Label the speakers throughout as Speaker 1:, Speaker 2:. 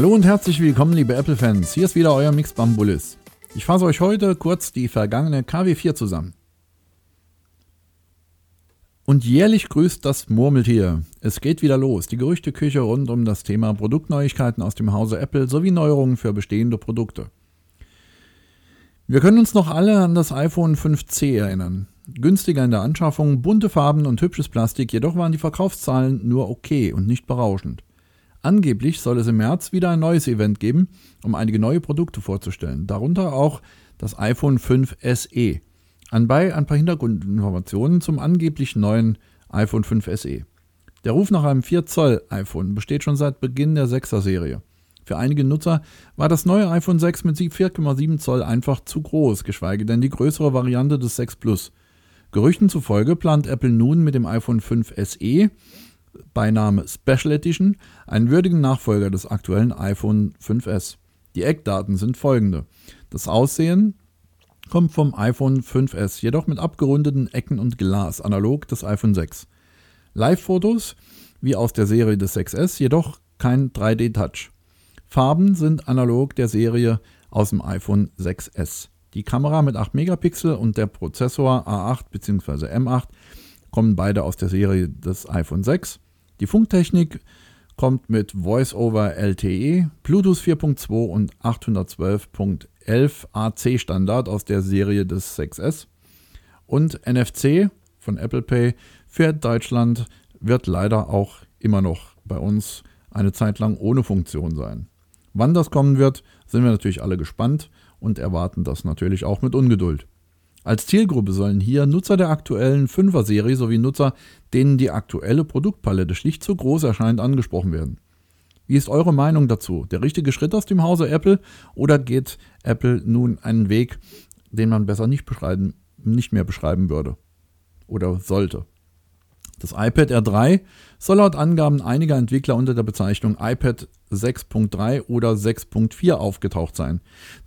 Speaker 1: Hallo und herzlich willkommen, liebe Apple-Fans. Hier ist wieder euer Mix Bambulis. Ich fasse euch heute kurz die vergangene KW4 zusammen. Und jährlich grüßt das Murmeltier. Es geht wieder los. Die Gerüchteküche rund um das Thema Produktneuigkeiten aus dem Hause Apple sowie Neuerungen für bestehende Produkte. Wir können uns noch alle an das iPhone 5C erinnern. Günstiger in der Anschaffung, bunte Farben und hübsches Plastik, jedoch waren die Verkaufszahlen nur okay und nicht berauschend. Angeblich soll es im März wieder ein neues Event geben, um einige neue Produkte vorzustellen, darunter auch das iPhone 5 SE. Anbei ein paar Hintergrundinformationen zum angeblich neuen iPhone 5 SE. Der Ruf nach einem 4 Zoll iPhone besteht schon seit Beginn der 6er Serie. Für einige Nutzer war das neue iPhone 6 mit 4,7 Zoll einfach zu groß, geschweige denn die größere Variante des 6 Plus. Gerüchten zufolge plant Apple nun mit dem iPhone 5 SE Beiname Special Edition, einen würdigen Nachfolger des aktuellen iPhone 5S. Die Eckdaten sind folgende. Das Aussehen kommt vom iPhone 5S, jedoch mit abgerundeten Ecken und Glas, analog des iPhone 6. Live-Fotos wie aus der Serie des 6S, jedoch kein 3D-Touch. Farben sind analog der Serie aus dem iPhone 6S. Die Kamera mit 8 Megapixel und der Prozessor A8 bzw. M8 kommen beide aus der Serie des iPhone 6. Die Funktechnik kommt mit Voice-over LTE, Bluetooth 4.2 und 812.11 AC Standard aus der Serie des 6S. Und NFC von Apple Pay für Deutschland wird leider auch immer noch bei uns eine Zeit lang ohne Funktion sein. Wann das kommen wird, sind wir natürlich alle gespannt und erwarten das natürlich auch mit Ungeduld. Als Zielgruppe sollen hier Nutzer der aktuellen 5er Serie sowie Nutzer, denen die aktuelle Produktpalette schlicht zu groß erscheint, angesprochen werden. Wie ist eure Meinung dazu? Der richtige Schritt aus dem Hause Apple oder geht Apple nun einen Weg, den man besser nicht, beschreiben, nicht mehr beschreiben würde oder sollte? Das iPad R3 soll laut Angaben einiger Entwickler unter der Bezeichnung iPad 6.3 oder 6.4 aufgetaucht sein.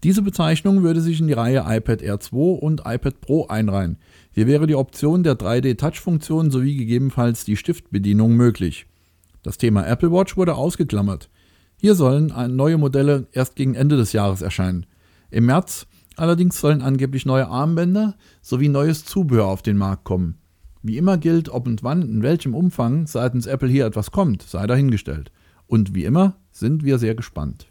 Speaker 1: Diese Bezeichnung würde sich in die Reihe iPad R2 und iPad Pro einreihen. Hier wäre die Option der 3D-Touch-Funktion sowie gegebenenfalls die Stiftbedienung möglich. Das Thema Apple Watch wurde ausgeklammert. Hier sollen neue Modelle erst gegen Ende des Jahres erscheinen. Im März allerdings sollen angeblich neue Armbänder sowie neues Zubehör auf den Markt kommen. Wie immer gilt, ob und wann, in welchem Umfang seitens Apple hier etwas kommt, sei dahingestellt. Und wie immer sind wir sehr gespannt.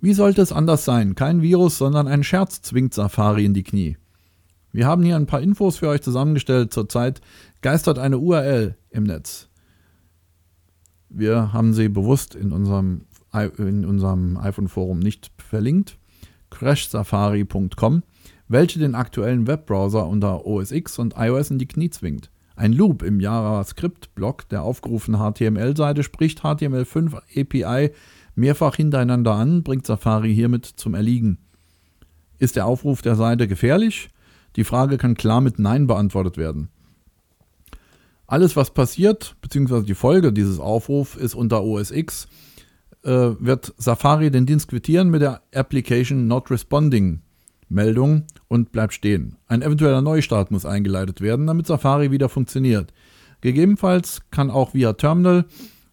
Speaker 1: Wie sollte es anders sein? Kein Virus, sondern ein Scherz zwingt Safari in die Knie. Wir haben hier ein paar Infos für euch zusammengestellt. Zurzeit geistert eine URL im Netz. Wir haben sie bewusst in unserem, in unserem iPhone-Forum nicht verlinkt. crashsafari.com welche den aktuellen Webbrowser unter OS X und iOS in die Knie zwingt. Ein Loop im JavaScript-Block der aufgerufenen HTML-Seite spricht HTML5 API mehrfach hintereinander an, bringt Safari hiermit zum Erliegen. Ist der Aufruf der Seite gefährlich? Die Frage kann klar mit Nein beantwortet werden. Alles, was passiert, beziehungsweise die Folge dieses Aufrufs ist unter OS X, äh, wird Safari den Dienst quittieren mit der Application Not Responding Meldung und bleibt stehen. Ein eventueller Neustart muss eingeleitet werden, damit Safari wieder funktioniert. Gegebenenfalls kann auch via Terminal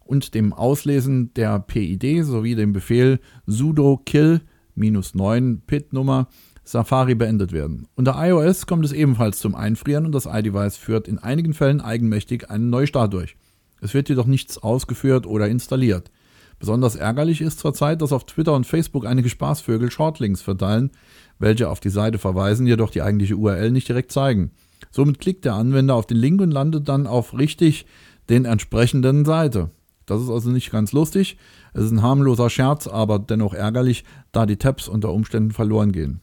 Speaker 1: und dem Auslesen der PID sowie dem Befehl sudo kill 9 PID-Nummer Safari beendet werden. Unter iOS kommt es ebenfalls zum Einfrieren und das iDevice führt in einigen Fällen eigenmächtig einen Neustart durch. Es wird jedoch nichts ausgeführt oder installiert. Besonders ärgerlich ist zurzeit, dass auf Twitter und Facebook einige Spaßvögel Shortlinks verteilen, welche auf die Seite verweisen, jedoch die eigentliche URL nicht direkt zeigen. Somit klickt der Anwender auf den Link und landet dann auf richtig den entsprechenden Seite. Das ist also nicht ganz lustig. Es ist ein harmloser Scherz, aber dennoch ärgerlich, da die Tabs unter Umständen verloren gehen.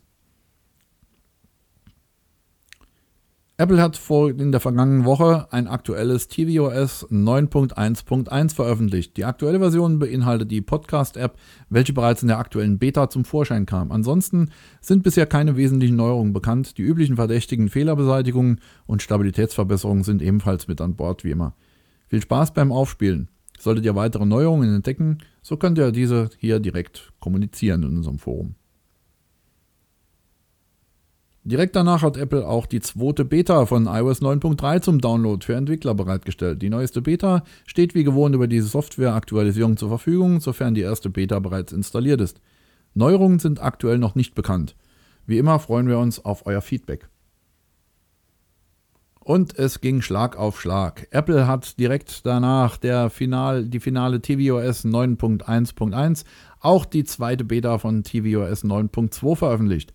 Speaker 1: Apple hat vor, in der vergangenen Woche ein aktuelles tvOS 9.1.1 veröffentlicht. Die aktuelle Version beinhaltet die Podcast-App, welche bereits in der aktuellen Beta zum Vorschein kam. Ansonsten sind bisher keine wesentlichen Neuerungen bekannt. Die üblichen verdächtigen Fehlerbeseitigungen und Stabilitätsverbesserungen sind ebenfalls mit an Bord wie immer. Viel Spaß beim Aufspielen. Solltet ihr weitere Neuerungen entdecken, so könnt ihr diese hier direkt kommunizieren in unserem Forum. Direkt danach hat Apple auch die zweite Beta von iOS 9.3 zum Download für Entwickler bereitgestellt. Die neueste Beta steht wie gewohnt über diese Software-Aktualisierung zur Verfügung, sofern die erste Beta bereits installiert ist. Neuerungen sind aktuell noch nicht bekannt. Wie immer freuen wir uns auf euer Feedback. Und es ging Schlag auf Schlag. Apple hat direkt danach der Final, die finale tvOS 9.1.1, auch die zweite Beta von tvOS 9.2 veröffentlicht.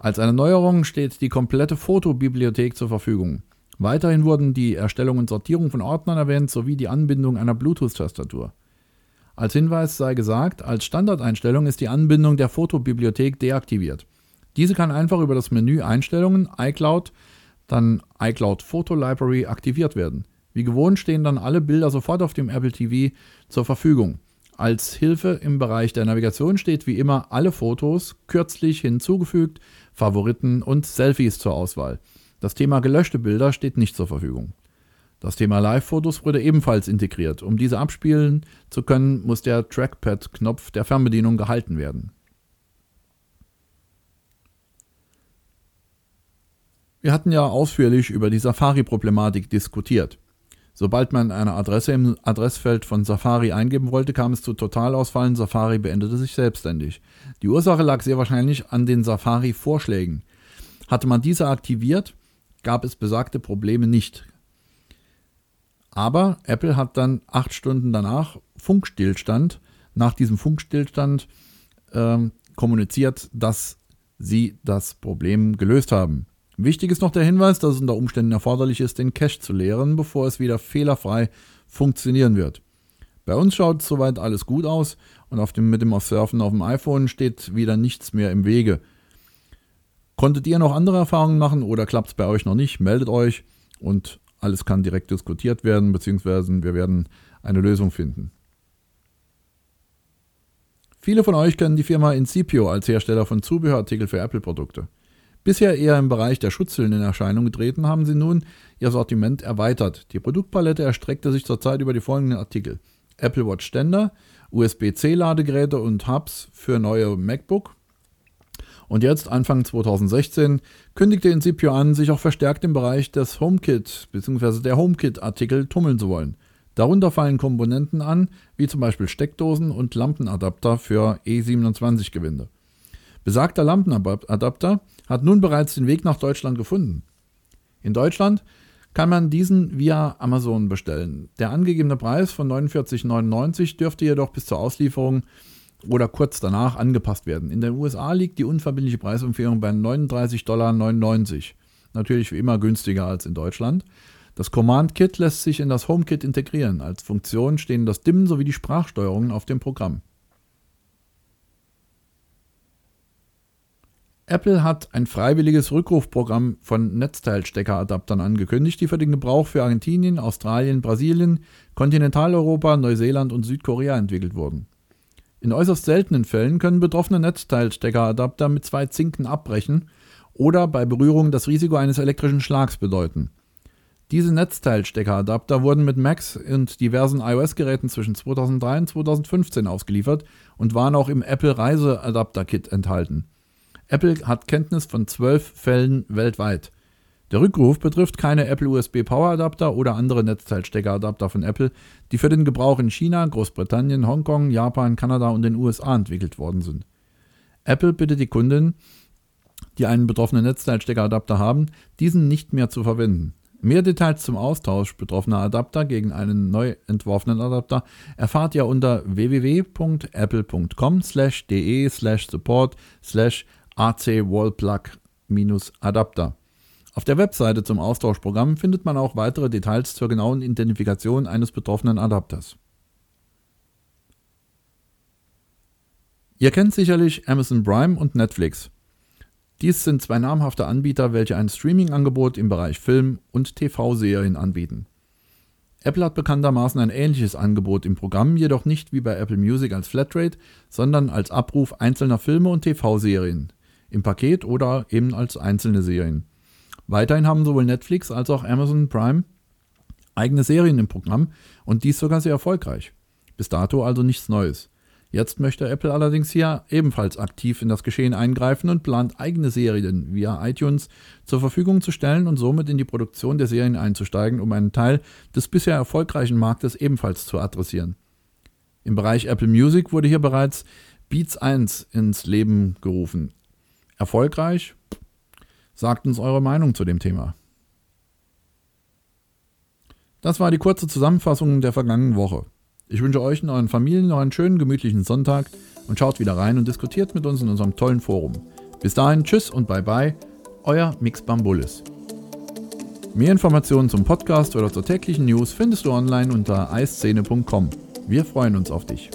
Speaker 1: Als eine Neuerung steht die komplette Fotobibliothek zur Verfügung. Weiterhin wurden die Erstellung und Sortierung von Ordnern erwähnt sowie die Anbindung einer Bluetooth-Tastatur. Als Hinweis sei gesagt, als Standardeinstellung ist die Anbindung der Fotobibliothek deaktiviert. Diese kann einfach über das Menü Einstellungen, iCloud, dann iCloud Photo Library aktiviert werden. Wie gewohnt stehen dann alle Bilder sofort auf dem Apple TV zur Verfügung. Als Hilfe im Bereich der Navigation steht wie immer alle Fotos, kürzlich hinzugefügt, Favoriten und Selfies zur Auswahl. Das Thema gelöschte Bilder steht nicht zur Verfügung. Das Thema Live-Fotos wurde ebenfalls integriert. Um diese abspielen zu können, muss der Trackpad-Knopf der Fernbedienung gehalten werden. Wir hatten ja ausführlich über die Safari-Problematik diskutiert. Sobald man eine Adresse im Adressfeld von Safari eingeben wollte, kam es zu Totalausfallen. Safari beendete sich selbstständig. Die Ursache lag sehr wahrscheinlich an den Safari-Vorschlägen. Hatte man diese aktiviert, gab es besagte Probleme nicht. Aber Apple hat dann acht Stunden danach Funkstillstand, nach diesem Funkstillstand äh, kommuniziert, dass sie das Problem gelöst haben. Wichtig ist noch der Hinweis, dass es unter Umständen erforderlich ist, den Cache zu leeren, bevor es wieder fehlerfrei funktionieren wird. Bei uns schaut soweit alles gut aus und auf dem, mit dem Surfen auf dem iPhone steht wieder nichts mehr im Wege. Konntet ihr noch andere Erfahrungen machen oder klappt es bei euch noch nicht? Meldet euch und alles kann direkt diskutiert werden, beziehungsweise wir werden eine Lösung finden. Viele von euch kennen die Firma Incipio als Hersteller von Zubehörartikeln für Apple-Produkte. Bisher eher im Bereich der Schutzhüllen in Erscheinung getreten, haben sie nun ihr Sortiment erweitert. Die Produktpalette erstreckte sich zurzeit über die folgenden Artikel: Apple Watch Ständer, USB-C-Ladegeräte und Hubs für neue MacBook. Und jetzt, Anfang 2016, kündigte Incipio an, sich auch verstärkt im Bereich des HomeKit bzw. der HomeKit-Artikel tummeln zu wollen. Darunter fallen Komponenten an, wie zum Beispiel Steckdosen und Lampenadapter für E27-Gewinde. Besagter Lampenadapter hat nun bereits den Weg nach Deutschland gefunden. In Deutschland kann man diesen via Amazon bestellen. Der angegebene Preis von 49,99 dürfte jedoch bis zur Auslieferung oder kurz danach angepasst werden. In den USA liegt die unverbindliche Preisempfehlung bei 39,99 Dollar. Natürlich wie immer günstiger als in Deutschland. Das Command Kit lässt sich in das HomeKit integrieren. Als Funktion stehen das Dimmen sowie die Sprachsteuerung auf dem Programm. Apple hat ein freiwilliges Rückrufprogramm von Netzteilsteckeradaptern angekündigt, die für den Gebrauch für Argentinien, Australien, Brasilien, Kontinentaleuropa, Neuseeland und Südkorea entwickelt wurden. In äußerst seltenen Fällen können betroffene Netzteilsteckeradapter mit zwei Zinken abbrechen oder bei Berührung das Risiko eines elektrischen Schlags bedeuten. Diese Netzteilsteckeradapter wurden mit Macs und diversen iOS-Geräten zwischen 2003 und 2015 ausgeliefert und waren auch im Apple Reiseadapter Kit enthalten. Apple hat Kenntnis von zwölf Fällen weltweit. Der Rückruf betrifft keine Apple USB Power Adapter oder andere Netzteilsteckeradapter von Apple, die für den Gebrauch in China, Großbritannien, Hongkong, Japan, Kanada und den USA entwickelt worden sind. Apple bittet die Kunden, die einen betroffenen Netzteilsteckeradapter haben, diesen nicht mehr zu verwenden. Mehr Details zum Austausch betroffener Adapter gegen einen neu entworfenen Adapter erfahrt ihr unter www.apple.com/de/support/ AC Wallplug-Adapter. Auf der Webseite zum Austauschprogramm findet man auch weitere Details zur genauen Identifikation eines betroffenen Adapters. Ihr kennt sicherlich Amazon Prime und Netflix. Dies sind zwei namhafte Anbieter, welche ein Streaming-Angebot im Bereich Film und TV-Serien anbieten. Apple hat bekanntermaßen ein ähnliches Angebot im Programm, jedoch nicht wie bei Apple Music als Flatrate, sondern als Abruf einzelner Filme und TV-Serien im Paket oder eben als einzelne Serien. Weiterhin haben sowohl Netflix als auch Amazon Prime eigene Serien im Programm und dies sogar sehr erfolgreich. Bis dato also nichts Neues. Jetzt möchte Apple allerdings hier ebenfalls aktiv in das Geschehen eingreifen und plant eigene Serien via iTunes zur Verfügung zu stellen und somit in die Produktion der Serien einzusteigen, um einen Teil des bisher erfolgreichen Marktes ebenfalls zu adressieren. Im Bereich Apple Music wurde hier bereits Beats 1 ins Leben gerufen. Erfolgreich? Sagt uns eure Meinung zu dem Thema. Das war die kurze Zusammenfassung der vergangenen Woche. Ich wünsche euch und euren Familien noch einen schönen, gemütlichen Sonntag und schaut wieder rein und diskutiert mit uns in unserem tollen Forum. Bis dahin, tschüss und bye bye, euer Mix Bambulis. Mehr Informationen zum Podcast oder zur täglichen News findest du online unter eiszene.com. Wir freuen uns auf dich.